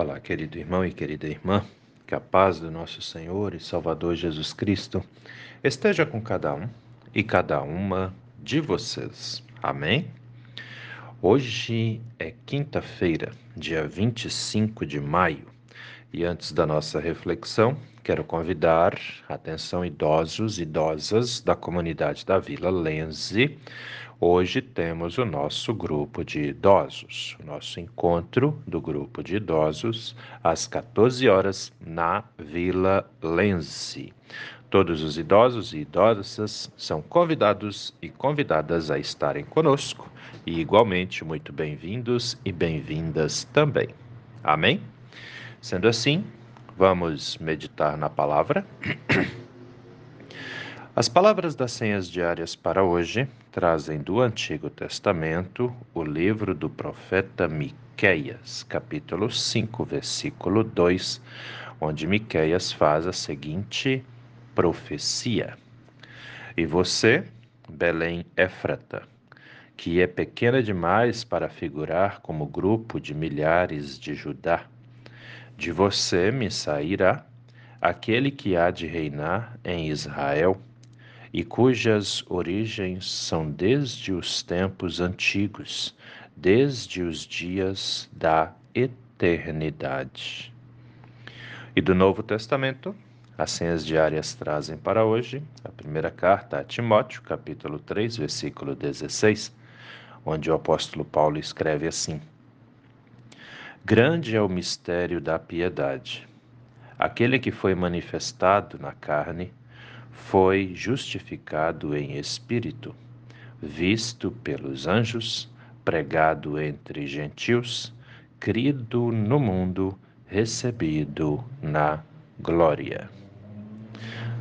Olá, querido irmão e querida irmã, que a paz do nosso Senhor e Salvador Jesus Cristo esteja com cada um e cada uma de vocês. Amém? Hoje é quinta-feira, dia 25 de maio, e antes da nossa reflexão, quero convidar, atenção idosos e idosas da comunidade da Vila Lenze, Hoje temos o nosso grupo de idosos, o nosso encontro do grupo de idosos às 14 horas na Vila Lense. Todos os idosos e idosas são convidados e convidadas a estarem conosco e igualmente muito bem-vindos e bem-vindas também. Amém? Sendo assim, vamos meditar na palavra. As palavras das senhas diárias para hoje trazem do Antigo Testamento o livro do profeta Miqueias, capítulo 5, versículo 2, onde Miqueias faz a seguinte profecia: E você, Belém Éfrata, que é pequena demais para figurar como grupo de milhares de Judá, de você me sairá aquele que há de reinar em Israel e cujas origens são desde os tempos antigos, desde os dias da eternidade. E do Novo Testamento, as senhas diárias trazem para hoje a primeira carta a Timóteo, capítulo 3, versículo 16, onde o apóstolo Paulo escreve assim: Grande é o mistério da piedade. Aquele que foi manifestado na carne, foi justificado em espírito, visto pelos anjos, pregado entre gentios, crido no mundo, recebido na glória.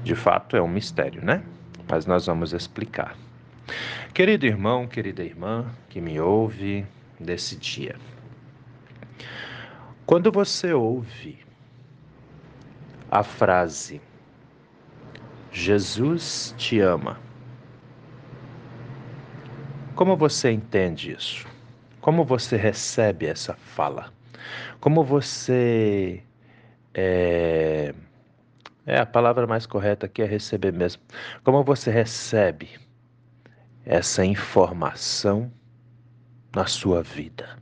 De fato, é um mistério, né? Mas nós vamos explicar. Querido irmão, querida irmã que me ouve nesse dia, quando você ouve a frase Jesus te ama. Como você entende isso? Como você recebe essa fala? Como você. É, é a palavra mais correta aqui é receber mesmo. Como você recebe essa informação na sua vida?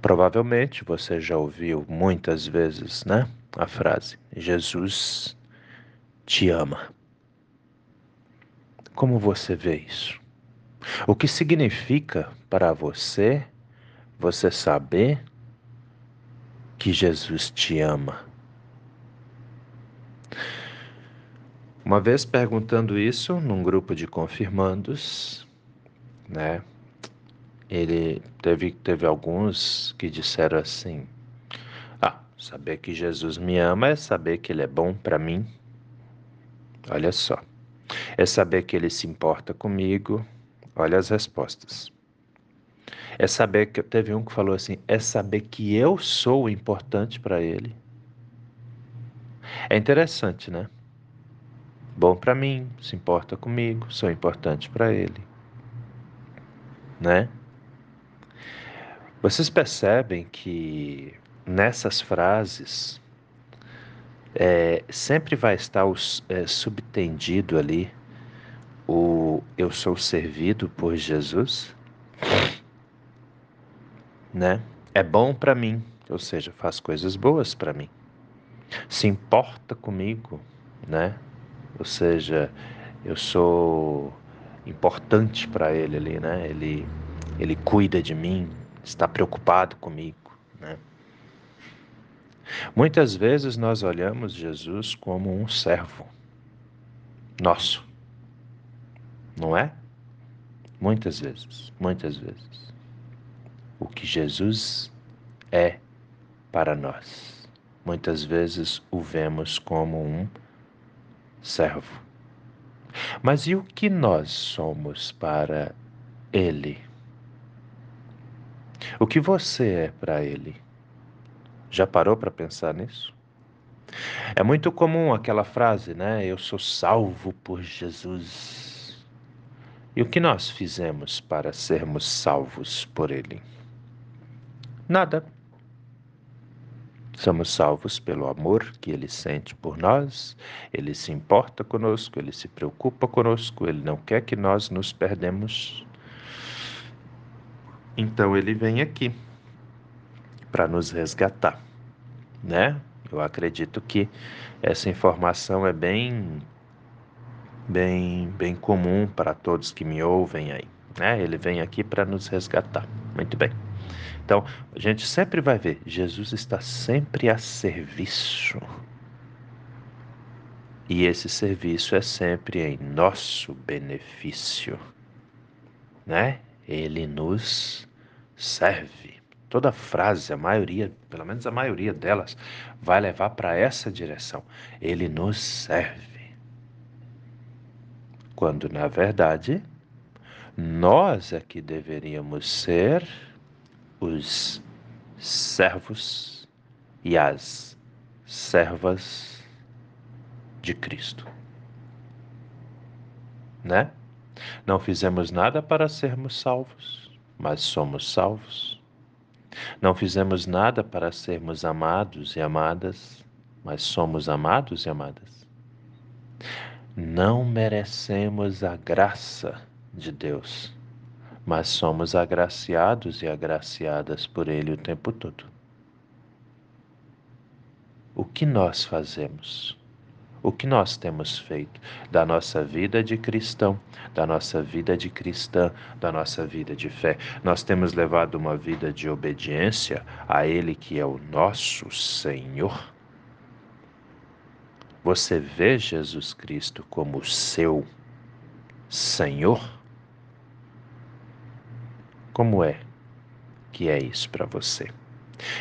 Provavelmente você já ouviu muitas vezes, né? A frase: Jesus te ama. Como você vê isso? O que significa para você você saber que Jesus te ama? Uma vez perguntando isso num grupo de confirmandos, né? Ele teve, teve alguns que disseram assim: Ah, saber que Jesus me ama é saber que Ele é bom para mim, Olha só. É saber que ele se importa comigo. Olha as respostas. É saber que teve um que falou assim, é saber que eu sou importante para ele. É interessante, né? Bom para mim, se importa comigo, sou importante para ele. Né? Vocês percebem que nessas frases é, sempre vai estar os, é, subtendido ali o eu sou servido por Jesus, né? É bom para mim, ou seja, faz coisas boas para mim. Se importa comigo, né? Ou seja, eu sou importante para ele ali, né? Ele ele cuida de mim, está preocupado comigo, né? Muitas vezes nós olhamos Jesus como um servo nosso, não é? Muitas vezes, muitas vezes. O que Jesus é para nós, muitas vezes o vemos como um servo. Mas e o que nós somos para Ele? O que você é para Ele? Já parou para pensar nisso? É muito comum aquela frase, né? Eu sou salvo por Jesus. E o que nós fizemos para sermos salvos por Ele? Nada. Somos salvos pelo amor que ele sente por nós, ele se importa conosco, ele se preocupa conosco, ele não quer que nós nos perdemos. Então ele vem aqui para nos resgatar, né? Eu acredito que essa informação é bem bem bem comum para todos que me ouvem aí, né? Ele vem aqui para nos resgatar. Muito bem. Então, a gente sempre vai ver, Jesus está sempre a serviço. E esse serviço é sempre em nosso benefício, né? Ele nos serve. Toda frase, a maioria, pelo menos a maioria delas, vai levar para essa direção. Ele nos serve. Quando, na verdade, nós é que deveríamos ser os servos e as servas de Cristo. Né? Não fizemos nada para sermos salvos, mas somos salvos. Não fizemos nada para sermos amados e amadas, mas somos amados e amadas. Não merecemos a graça de Deus, mas somos agraciados e agraciadas por Ele o tempo todo. O que nós fazemos? O que nós temos feito da nossa vida de cristão, da nossa vida de cristã, da nossa vida de fé? Nós temos levado uma vida de obediência a Ele que é o nosso Senhor? Você vê Jesus Cristo como seu Senhor? Como é que é isso para você?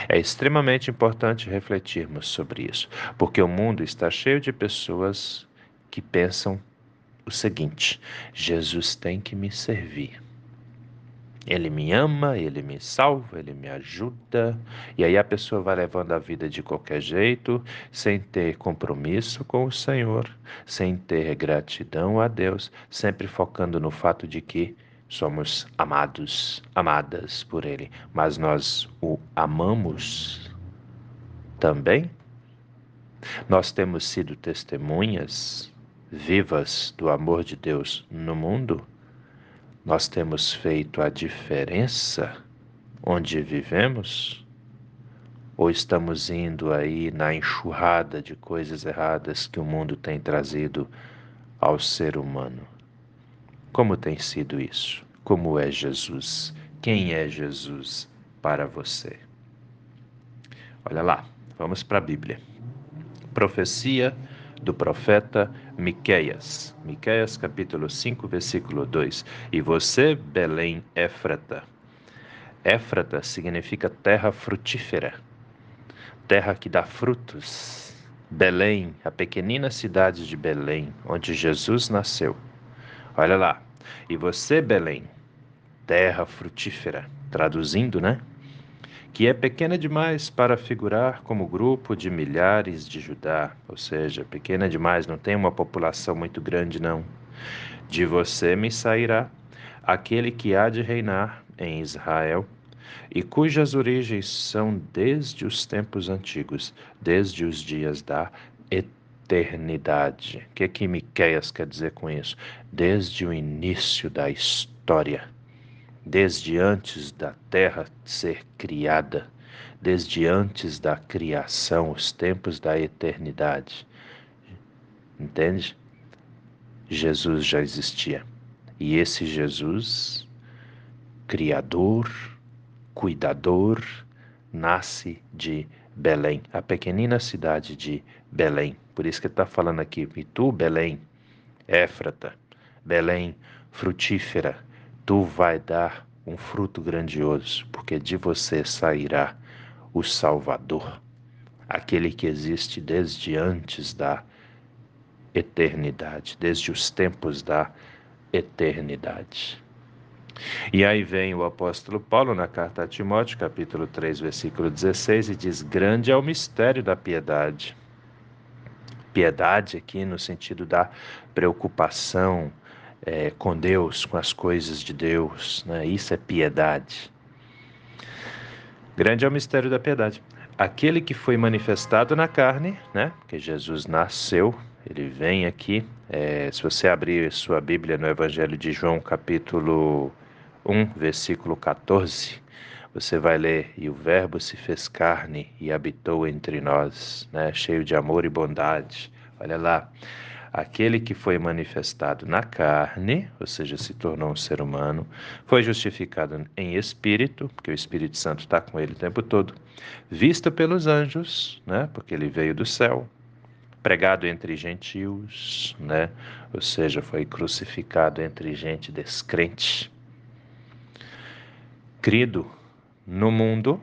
É extremamente importante refletirmos sobre isso, porque o mundo está cheio de pessoas que pensam o seguinte: Jesus tem que me servir. Ele me ama, ele me salva, ele me ajuda. E aí a pessoa vai levando a vida de qualquer jeito, sem ter compromisso com o Senhor, sem ter gratidão a Deus, sempre focando no fato de que somos amados, amadas por Ele, mas nós o amamos também? Nós temos sido testemunhas vivas do amor de Deus no mundo? Nós temos feito a diferença onde vivemos? Ou estamos indo aí na enxurrada de coisas erradas que o mundo tem trazido ao ser humano? Como tem sido isso? Como é Jesus? Quem é Jesus para você? Olha lá, vamos para a Bíblia. Profecia do profeta Miqueias. Miqueias capítulo 5, versículo 2. E você, Belém Éfrata. Éfrata significa terra frutífera, terra que dá frutos. Belém, a pequenina cidade de Belém, onde Jesus nasceu Olha lá. E você, Belém, terra frutífera, traduzindo, né? Que é pequena demais para figurar como grupo de milhares de Judá, ou seja, pequena demais, não tem uma população muito grande, não. De você me sairá aquele que há de reinar em Israel e cujas origens são desde os tempos antigos, desde os dias da eternidade eternidade. O que, que Miqueias quer dizer com isso? Desde o início da história, desde antes da terra ser criada, desde antes da criação, os tempos da eternidade. Entende? Jesus já existia. E esse Jesus, Criador, Cuidador, nasce de Belém, a pequenina cidade de Belém. Por isso que está falando aqui, e tu, Belém, Éfrata, Belém, frutífera, tu vai dar um fruto grandioso, porque de você sairá o Salvador, aquele que existe desde antes da eternidade, desde os tempos da eternidade. E aí vem o apóstolo Paulo na carta a Timóteo, capítulo 3, versículo 16, e diz: Grande é o mistério da piedade. Piedade aqui no sentido da preocupação é, com Deus, com as coisas de Deus, né? isso é piedade. Grande é o mistério da piedade. Aquele que foi manifestado na carne, né? Que Jesus nasceu, ele vem aqui. É, se você abrir sua Bíblia no Evangelho de João, capítulo 1, versículo 14, você vai ler: E o Verbo se fez carne e habitou entre nós, né? cheio de amor e bondade. Olha lá. Aquele que foi manifestado na carne, ou seja, se tornou um ser humano, foi justificado em espírito, porque o Espírito Santo está com ele o tempo todo, visto pelos anjos, né? porque ele veio do céu, pregado entre gentios, né? ou seja, foi crucificado entre gente descrente, crido no mundo,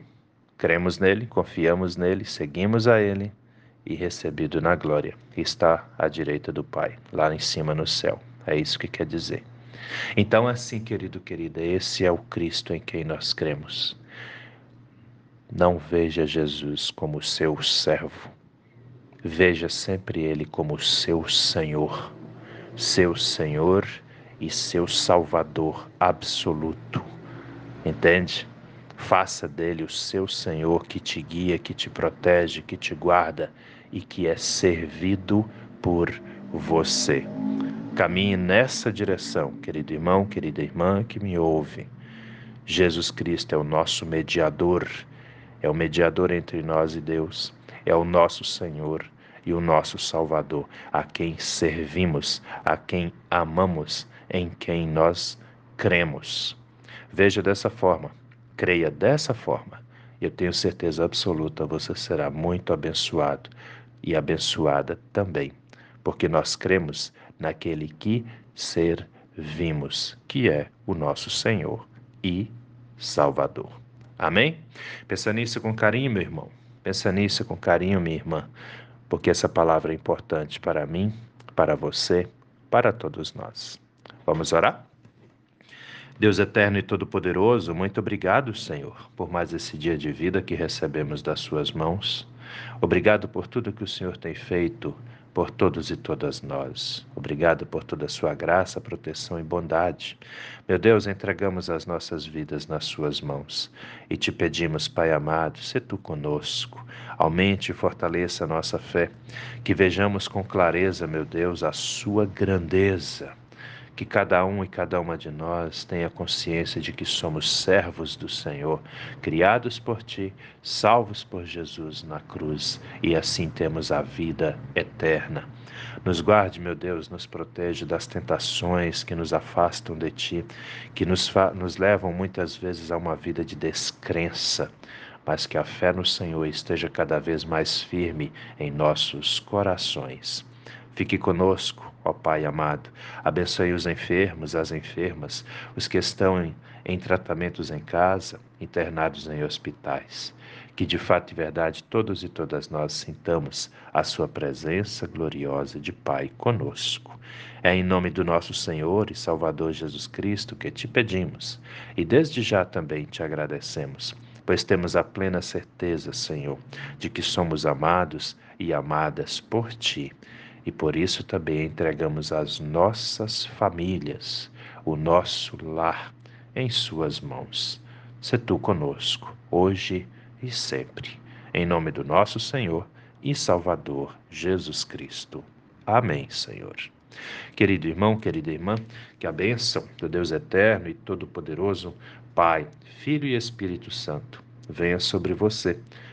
cremos nele, confiamos nele, seguimos a ele e recebido na glória, está à direita do Pai, lá em cima no céu. É isso que quer dizer. Então, assim, querido, querida, esse é o Cristo em quem nós cremos. Não veja Jesus como seu servo. Veja sempre ele como seu Senhor, seu Senhor e seu Salvador absoluto. Entende? Faça dele o seu Senhor que te guia, que te protege, que te guarda e que é servido por você. Caminhe nessa direção, querido irmão, querida irmã que me ouve. Jesus Cristo é o nosso mediador, é o mediador entre nós e Deus, é o nosso Senhor e o nosso Salvador, a quem servimos, a quem amamos, em quem nós cremos. Veja dessa forma creia dessa forma, eu tenho certeza absoluta você será muito abençoado e abençoada também, porque nós cremos naquele que servimos, que é o nosso Senhor e Salvador. Amém? Pensa nisso com carinho, meu irmão. Pensa nisso com carinho, minha irmã, porque essa palavra é importante para mim, para você, para todos nós. Vamos orar? Deus eterno e todo-poderoso, muito obrigado, Senhor, por mais esse dia de vida que recebemos das Suas mãos. Obrigado por tudo que o Senhor tem feito por todos e todas nós. Obrigado por toda a sua graça, proteção e bondade. Meu Deus, entregamos as nossas vidas nas suas mãos e te pedimos, Pai amado, se tu conosco. Aumente e fortaleça a nossa fé, que vejamos com clareza, meu Deus, a sua grandeza que cada um e cada uma de nós tenha consciência de que somos servos do Senhor, criados por Ti, salvos por Jesus na cruz, e assim temos a vida eterna. Nos guarde, meu Deus, nos protege das tentações que nos afastam de Ti, que nos, nos levam muitas vezes a uma vida de descrença mas que a fé no Senhor esteja cada vez mais firme em nossos corações. Fique conosco, ó Pai amado. Abençoe os enfermos, as enfermas, os que estão em, em tratamentos em casa, internados em hospitais. Que de fato e verdade todos e todas nós sintamos a Sua presença gloriosa de Pai conosco. É em nome do nosso Senhor e Salvador Jesus Cristo que te pedimos e desde já também te agradecemos pois temos a plena certeza, Senhor, de que somos amados e amadas por Ti e por isso também entregamos as nossas famílias, o nosso lar em Suas mãos. Se tu conosco, hoje e sempre. Em nome do nosso Senhor e Salvador Jesus Cristo. Amém, Senhor. Querido irmão, querida irmã, que a bênção do Deus eterno e todo-poderoso, Pai, Filho e Espírito Santo, venha sobre você